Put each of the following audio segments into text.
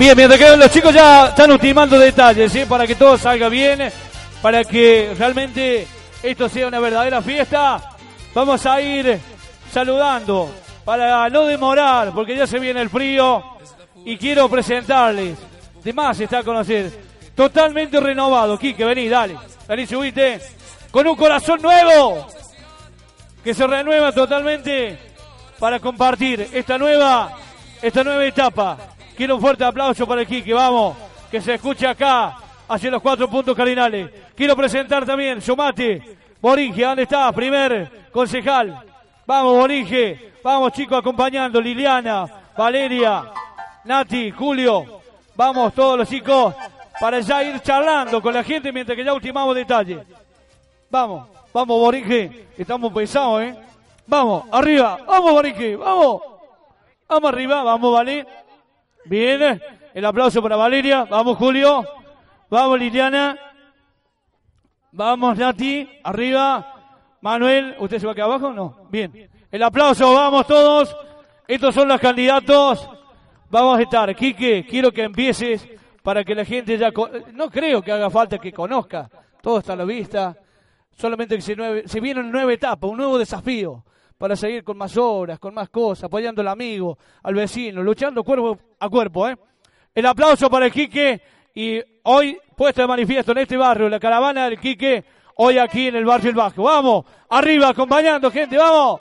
Bien, mientras que los chicos ya están ultimando detalles, para que todo salga bien, para que realmente esto sea una verdadera fiesta, vamos a ir saludando para no demorar, porque ya se viene el frío y quiero presentarles. De más está a conocer. Totalmente renovado. Quique, vení, dale. Dale, subite. Con un corazón nuevo. Que se renueva totalmente para compartir esta nueva, esta nueva etapa. Quiero un fuerte aplauso para el Quique, vamos. Que se escuche acá, hacia los cuatro puntos cardinales. Quiero presentar también, Somate, Boringe, ¿dónde está? Primer concejal. Vamos, Boringe. Vamos, chicos, acompañando. Liliana, Valeria, Nati, Julio. Vamos, todos los chicos, para ya ir charlando con la gente mientras que ya ultimamos detalles. Vamos, vamos, Boringe. Estamos pesados, ¿eh? Vamos, arriba. Vamos, Boringe. Vamos. Vamos arriba. Vamos, Vale. Bien. El aplauso para Valeria. Vamos, Julio. Vamos, Liliana. Vamos, Nati. Arriba. Manuel, ¿usted se va aquí abajo? No. Bien. El aplauso, vamos todos. Estos son los candidatos. Vamos a estar. Quique, quiero que empieces para que la gente ya... No creo que haga falta que conozca. Todo está a la vista. Solamente que se, nueve... se viene una nueva etapa, un nuevo desafío para seguir con más obras, con más cosas, apoyando al amigo, al vecino, luchando cuerpo a cuerpo. ¿eh? El aplauso para el Quique y hoy puesto de manifiesto en este barrio, la caravana del Quique hoy aquí en el barrio El Bajo. Vamos, arriba, acompañando gente, vamos.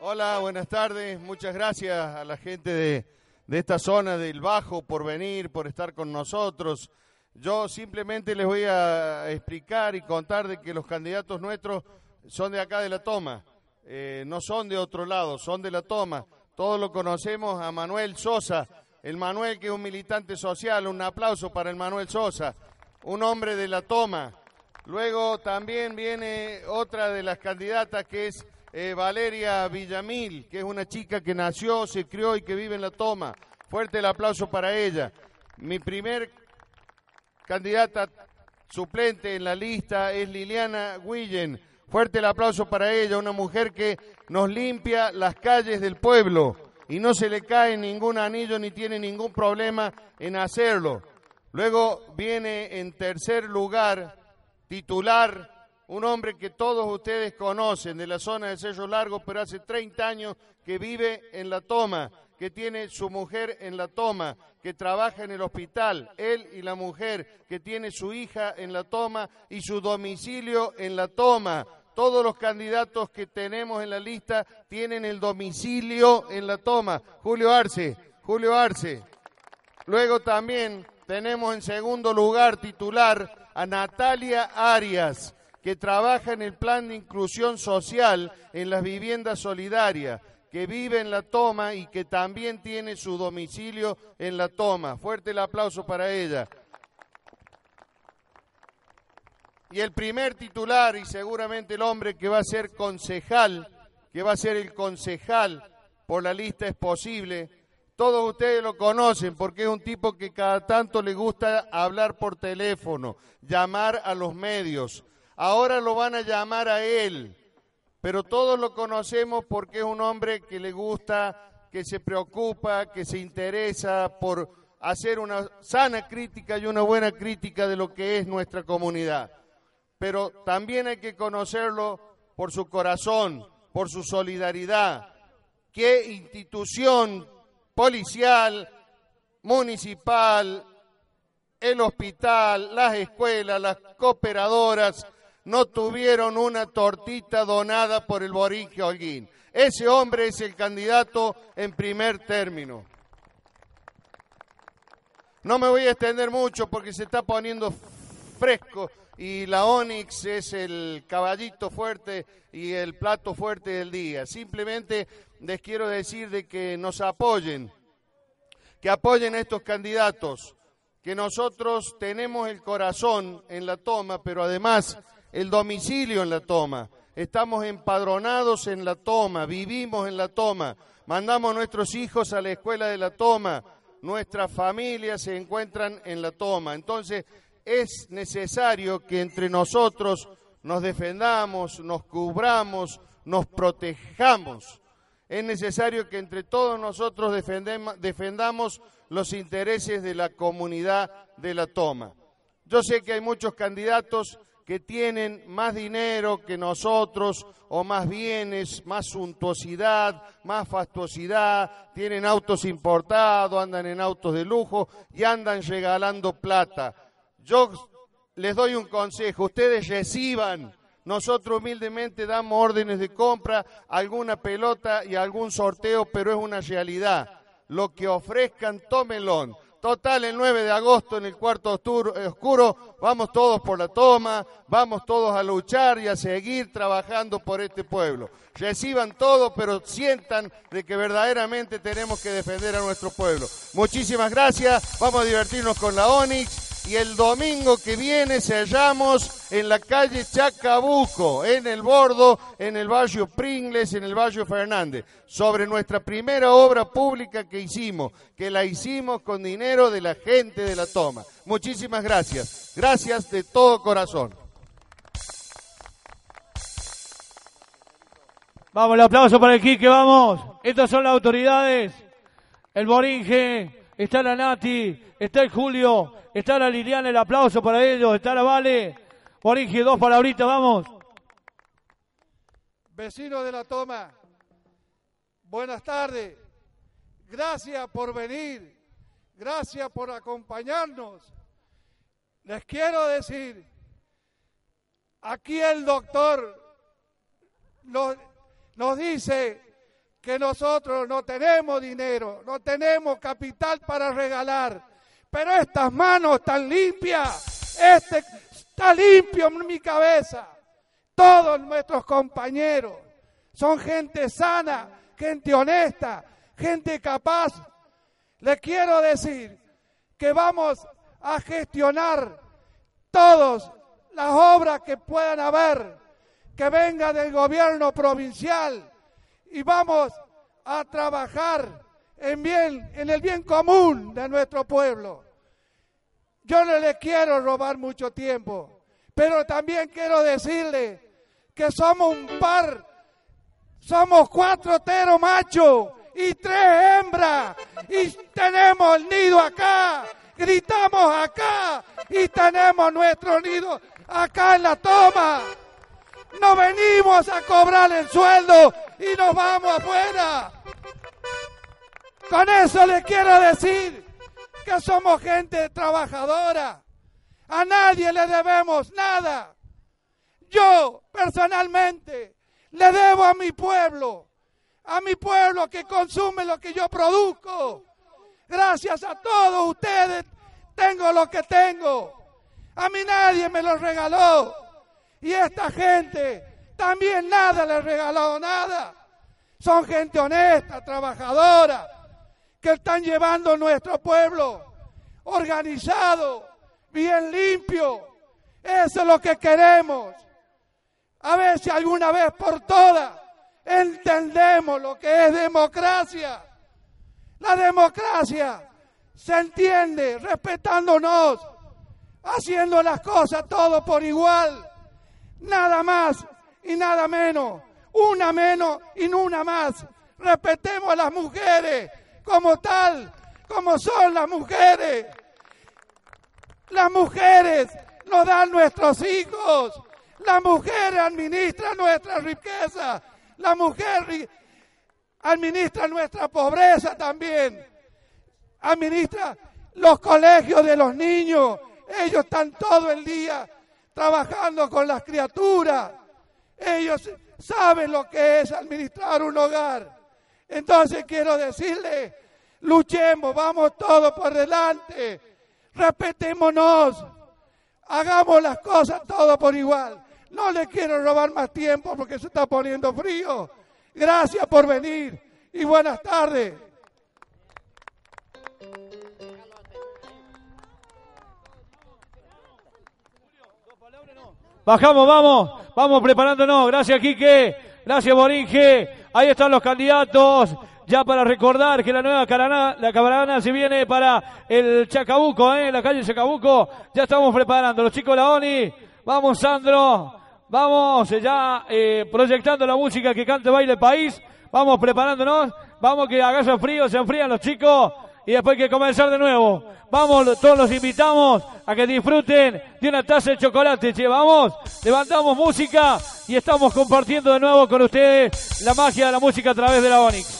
Hola, buenas tardes. Muchas gracias a la gente de, de, esta zona del Bajo por venir, por estar con nosotros. Yo simplemente les voy a explicar y contar de que los candidatos nuestros son de acá de la toma, eh, no son de otro lado, son de la toma. Todos lo conocemos a Manuel Sosa, el Manuel que es un militante social, un aplauso para el Manuel Sosa un hombre de la toma. Luego también viene otra de las candidatas que es eh, Valeria Villamil, que es una chica que nació, se crió y que vive en la toma. Fuerte el aplauso para ella. Mi primer candidata suplente en la lista es Liliana Guillen. Fuerte el aplauso para ella, una mujer que nos limpia las calles del pueblo y no se le cae ningún anillo ni tiene ningún problema en hacerlo. Luego viene en tercer lugar, titular, un hombre que todos ustedes conocen de la zona de Sello Largo, pero hace 30 años que vive en la toma, que tiene su mujer en la toma, que trabaja en el hospital, él y la mujer, que tiene su hija en la toma y su domicilio en la toma. Todos los candidatos que tenemos en la lista tienen el domicilio en la toma. Julio Arce, Julio Arce. Luego también tenemos en segundo lugar titular a Natalia Arias, que trabaja en el plan de inclusión social en las viviendas solidarias, que vive en la toma y que también tiene su domicilio en la toma. Fuerte el aplauso para ella. Y el primer titular y seguramente el hombre que va a ser concejal, que va a ser el concejal por la lista es posible, todos ustedes lo conocen porque es un tipo que cada tanto le gusta hablar por teléfono, llamar a los medios. Ahora lo van a llamar a él, pero todos lo conocemos porque es un hombre que le gusta, que se preocupa, que se interesa por hacer una sana crítica y una buena crítica de lo que es nuestra comunidad. Pero también hay que conocerlo por su corazón, por su solidaridad. ¿Qué institución policial, municipal, el hospital, las escuelas, las cooperadoras, no tuvieron una tortita donada por el Borinque Holguín. Ese hombre es el candidato en primer término. No me voy a extender mucho porque se está poniendo fresco y la Onix es el caballito fuerte y el plato fuerte del día. Simplemente les quiero decir de que nos apoyen, que apoyen a estos candidatos, que nosotros tenemos el corazón en la toma, pero además el domicilio en la toma. Estamos empadronados en la toma, vivimos en la toma, mandamos a nuestros hijos a la escuela de la toma, nuestras familias se encuentran en la toma. Entonces, es necesario que entre nosotros nos defendamos, nos cubramos, nos protejamos es necesario que entre todos nosotros defendamos los intereses de la comunidad de la toma. Yo sé que hay muchos candidatos que tienen más dinero que nosotros o más bienes, más suntuosidad, más fastuosidad, tienen autos importados, andan en autos de lujo y andan regalando plata. Yo les doy un consejo, ustedes reciban, nosotros humildemente damos órdenes de compra, alguna pelota y algún sorteo, pero es una realidad. Lo que ofrezcan, tómenlo Total, el 9 de agosto en el cuarto eh, oscuro, vamos todos por la toma, vamos todos a luchar y a seguir trabajando por este pueblo. Reciban todo, pero sientan de que verdaderamente tenemos que defender a nuestro pueblo. Muchísimas gracias, vamos a divertirnos con la Onix y el domingo que viene cerramos en la calle Chacabuco, en el Bordo, en el barrio Pringles, en el barrio Fernández, sobre nuestra primera obra pública que hicimos, que la hicimos con dinero de la gente de la toma. Muchísimas gracias, gracias de todo corazón. Vamos, el aplauso para el Quique, vamos. Estas son las autoridades. El Boringe, está la Nati, está el Julio, Está la Liliana, el aplauso para ellos. Está la Vale. Origen, dos palabritas, vamos. Vecino de la toma, buenas tardes. Gracias por venir. Gracias por acompañarnos. Les quiero decir, aquí el doctor nos dice que nosotros no tenemos dinero, no tenemos capital para regalar pero estas manos están limpias, este está limpio en mi cabeza. Todos nuestros compañeros son gente sana, gente honesta, gente capaz. Le quiero decir que vamos a gestionar todas las obras que puedan haber, que venga del gobierno provincial y vamos a trabajar en bien, en el bien común de nuestro pueblo. Yo no le quiero robar mucho tiempo, pero también quiero decirle que somos un par, somos cuatro teros machos y tres hembras y tenemos el nido acá, gritamos acá y tenemos nuestro nido acá en la toma. No venimos a cobrar el sueldo y nos vamos afuera. Con eso le quiero decir que somos gente trabajadora. A nadie le debemos nada. Yo personalmente le debo a mi pueblo, a mi pueblo que consume lo que yo produzco. Gracias a todos ustedes tengo lo que tengo. A mí nadie me lo regaló. Y esta gente también nada le regaló nada. Son gente honesta, trabajadora que están llevando nuestro pueblo organizado, bien limpio. Eso es lo que queremos. A ver si alguna vez por todas entendemos lo que es democracia. La democracia se entiende respetándonos, haciendo las cosas todo por igual. Nada más y nada menos. Una menos y una más. Respetemos a las mujeres, como tal, como son las mujeres. Las mujeres nos dan nuestros hijos. La mujer administra nuestra riqueza. La mujer administra nuestra pobreza también. Administra los colegios de los niños. Ellos están todo el día trabajando con las criaturas. Ellos saben lo que es administrar un hogar. Entonces quiero decirle, luchemos, vamos todos por delante, respetémonos, hagamos las cosas todo por igual. No le quiero robar más tiempo porque se está poniendo frío. Gracias por venir y buenas tardes. Bajamos, vamos, vamos preparándonos. Gracias, Quique. Gracias, Boringe. Ahí están los candidatos. Ya para recordar que la nueva caravana, la caravana se viene para el Chacabuco, ¿eh? la calle Chacabuco. Ya estamos preparando. Los chicos de la ONI. Vamos, Sandro. Vamos, ya eh, proyectando la música que cante Baile País Vamos preparándonos. Vamos que haga frío, se enfrían los chicos. Y después hay que comenzar de nuevo. Vamos, todos los invitamos a que disfruten de una taza de chocolate. Che, vamos, levantamos música y estamos compartiendo de nuevo con ustedes la magia de la música a través de la Onix.